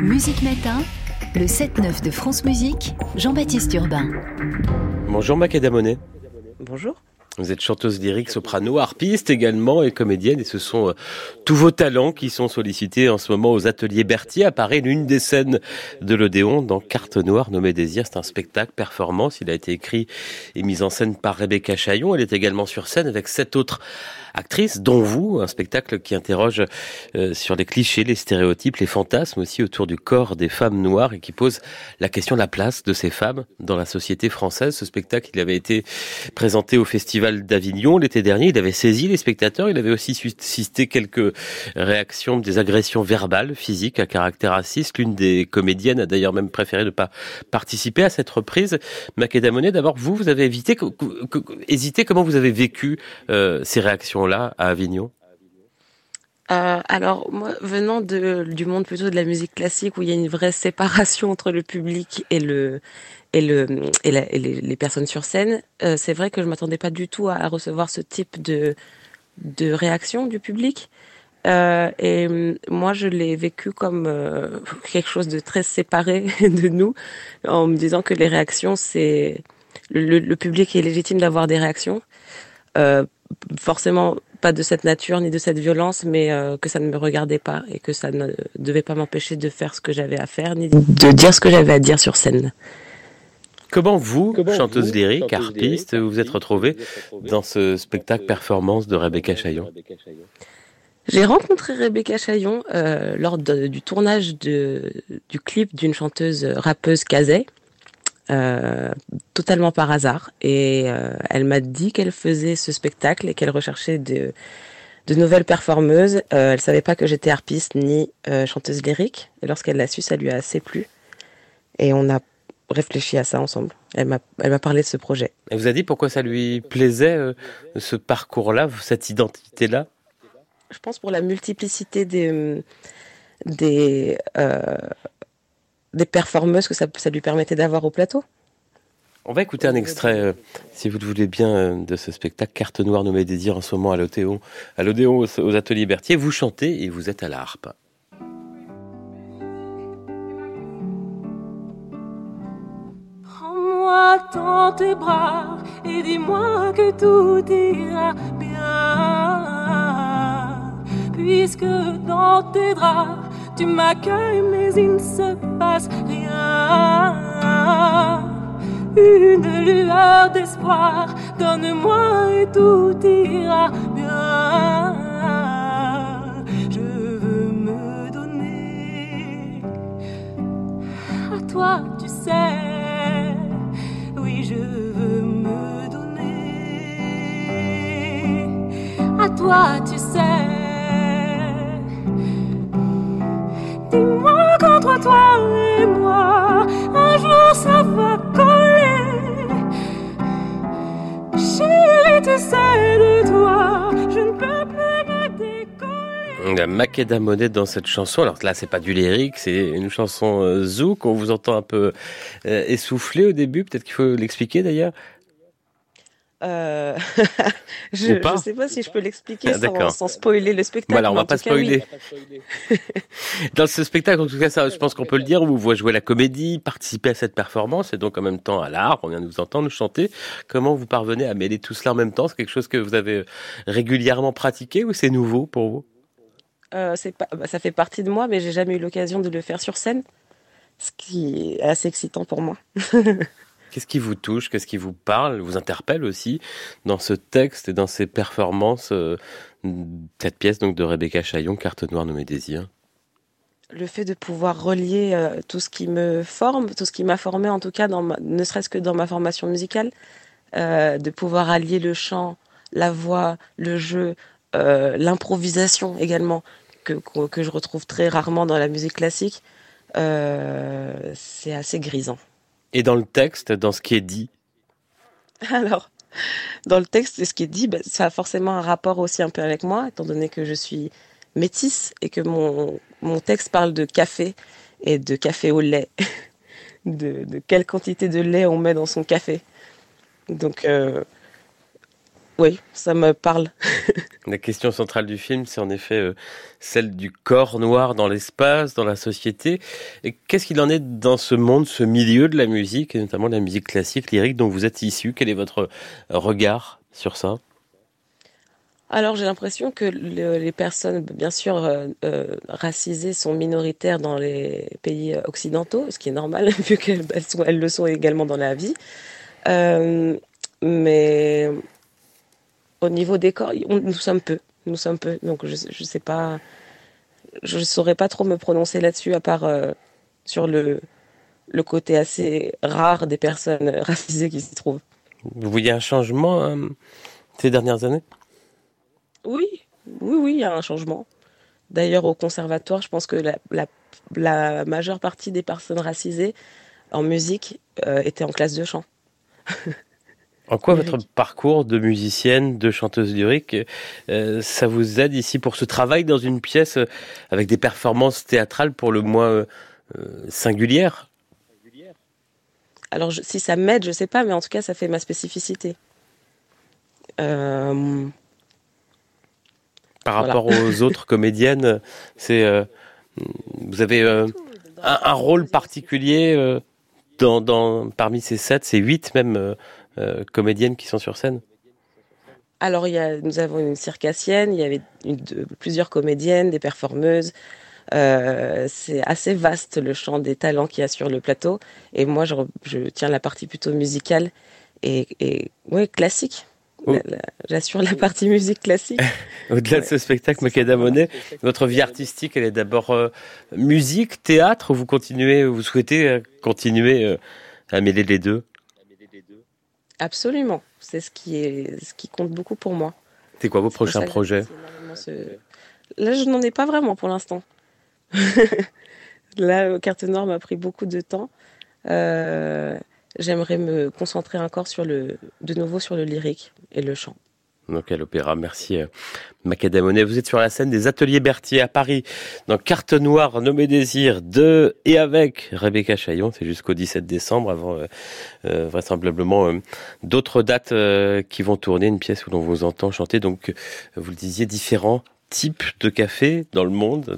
Musique Matin, le 7-9 de France Musique, Jean-Baptiste Urbain. Bonjour Macadamonet. Bonjour. Vous êtes chanteuse lyrique, soprano, harpiste également et comédienne et ce sont euh, tous vos talents qui sont sollicités en ce moment aux ateliers Berthier Paris, l'une des scènes de l'Odéon dans Carte Noire nommée Désir. C'est un spectacle, performance. Il a été écrit et mis en scène par Rebecca Chaillon. Elle est également sur scène avec sept autres actrices, dont vous, un spectacle qui interroge euh, sur les clichés, les stéréotypes, les fantasmes aussi autour du corps des femmes noires et qui pose la question de la place de ces femmes dans la société française. Ce spectacle, il avait été présenté au Festival d'Avignon l'été dernier. Il avait saisi les spectateurs. Il avait aussi suscité quelques réactions, des agressions verbales, physiques à caractère raciste. L'une des comédiennes a d'ailleurs même préféré ne pas participer à cette reprise. Makeda Monet, d'abord, vous, vous avez évité, hésité, comment vous avez vécu euh, ces réactions là à Avignon? Euh, alors, moi, venant du monde plutôt de la musique classique, où il y a une vraie séparation entre le public et le et le et, les, personnes sur scène, euh, c'est vrai que je m'attendais pas du tout à, recevoir ce type de réaction du public. Euh, et moi, je l'ai vécu comme quelque chose de très séparé de nous, en me disant que les réactions, c'est le, public est légitime d'avoir des réactions. Euh, forcément pas de cette nature ni de cette violence, mais euh, que ça ne me regardait pas et que ça ne devait pas m'empêcher de faire ce que j'avais à faire ni de dire ce que j'avais à dire sur scène. Comment vous, chanteuse lyrique, harpiste, vous vous êtes retrouvée dans ce spectacle performance de Rebecca Chaillon J'ai rencontré Rebecca Chaillon euh, lors du tournage de, du clip d'une chanteuse rappeuse Kazay. Euh, totalement par hasard. Et euh, elle m'a dit qu'elle faisait ce spectacle et qu'elle recherchait de, de nouvelles performeuses. Euh, elle savait pas que j'étais harpiste ni chanteuse lyrique. Et lorsqu'elle l'a su, ça lui a assez plu. Et on a réfléchi à ça ensemble. Elle m'a, elle m'a parlé de ce projet. Elle vous a dit pourquoi ça lui plaisait, ce parcours-là, cette identité-là? Je pense pour la multiplicité des, des, des performeuses que ça, ça lui permettait d'avoir au plateau. On va écouter un extrait, euh, si vous le voulez bien, euh, de ce spectacle Carte Noire nommée Désir en ce moment à l'Odéon, à l'Odéon aux, Ateliers Berthier. Vous chantez et vous êtes à la harpe. Dans tes bras et dis-moi que tout ira bien. Puisque dans tes draps, tu m'accueilles, mais il ne se passe rien. Une lueur d'espoir, donne-moi et tout ira bien. Je veux me donner à toi, tu sais. Je veux me donner à toi, tu sais. Dis-moi qu'entre toi et moi, un jour ça va coller. Chérie, tu sais Makeda Monet dans cette chanson. Alors là, c'est pas du lyrique, c'est une chanson euh, zouk. On vous entend un peu euh, essoufflé au début. Peut-être qu'il faut l'expliquer d'ailleurs. Euh, je ne sais pas si je peux l'expliquer ah, sans, spoiler le spectacle. Voilà, on va pas spoiler. Dans ce spectacle, en tout cas, ça, je pense qu'on peut le dire, vous jouez la comédie, participer à cette performance, et donc en même temps à l'art. On vient de vous entendre chanter. Comment vous parvenez à mêler tout cela en même temps? C'est quelque chose que vous avez régulièrement pratiqué ou c'est nouveau pour vous? Euh, pas, bah, Ça fait partie de moi, mais j'ai jamais eu l'occasion de le faire sur scène, ce qui est assez excitant pour moi. Qu'est-ce qui vous touche Qu'est-ce qui vous parle Vous interpelle aussi dans ce texte et dans ces performances euh, Cette pièce donc de Rebecca Chaillon, Carte noire nommée Désir le fait de pouvoir relier euh, tout ce qui me forme, tout ce qui m'a formé en tout cas, dans ne serait-ce que dans ma formation musicale, euh, de pouvoir allier le chant, la voix, le jeu, l'improvisation également, que, que, je retrouve très rarement dans la musique classique, c'est assez grisant. Et dans le texte, dans ce qui est dit? Alors, dans le texte, ce qui est dit, bah, ça a forcément un rapport aussi un peu avec moi, étant donné que je suis métisse et que mon, mon texte parle de café et de café au lait, de, quelle quantité de lait on met dans son café. Donc, euh, oui, ça me parle. la question centrale du film, c'est en effet euh, celle du corps noir dans l'espace, dans la société. Qu'est-ce qu'il en est dans ce monde, ce milieu de la musique, et notamment de la musique classique, lyrique, dont vous êtes issu? Quel est votre regard sur ça? Alors j'ai l'impression que les personnes, bien sûr, euh, euh, racisées sont minoritaires dans les pays occidentaux, ce qui est normal vu qu'elles elles le sont également dans la vie. Euh, mais au niveau des corps, nous sommes peu, nous sommes peu. Donc je, je sais pas, je saurais pas trop me prononcer là-dessus à part sur le le côté assez rare des personnes racisées qui s'y trouvent. Vous voyez un changement ces dernières années? Oui, oui, oui, il y a un changement. D'ailleurs, au conservatoire, je pense que la, majeure partie des personnes racisées en musique euh, étaient en classe de chant. En quoi votre parcours de musicienne, de chanteuse lyrique, euh, ça vous aide ici pour ce travail dans une pièce euh, avec des performances théâtrales pour le moins singulières? Alors si ça m'aide, je ne sais pas, mais en tout cas ça fait ma spécificité. par rapport aux autres comédiennes C'est euh, vous avez euh, un, rôle particulier euh, dans, parmi ces sept, ces huit même comédiennes qui sont sur scène. Alors il y a, nous avons une circassienne, il y avait plusieurs comédiennes, des performeuses. c'est assez vaste le champ des talents qu'il y a sur le plateau. Et moi, je, tiens la partie plutôt musicale et, et ouais, classique. J'assure la partie musique classique. Au-delà de ce spectacle, Makeda Monet, votre vie artistique, elle est d'abord euh, musique, théâtre. Vous continuez, vous souhaitez euh, continuer euh, à mêler les deux? Absolument. C'est ce qui est, ce qui compte beaucoup pour moi. C'est quoi vos prochains projets Là, je n'en ai pas vraiment pour l'instant. Là, Carte Noire m'a pris beaucoup de temps. Euh, j'aimerais me concentrer encore sur le, de nouveau sur le lyrique et le chant. Donc à l'opéra, merci euh, Macadamonet. Vous êtes sur la scène des Ateliers Berthier à Paris, dans Carte Noire, Nommé Désir, de et avec Rebecca Chaillon. C'est jusqu'au 17 décembre, avant euh, euh, vraisemblablement d'autres dates qui vont tourner, une pièce où l'on vous entend chanter. Donc, vous le disiez, différents types de cafés dans le monde,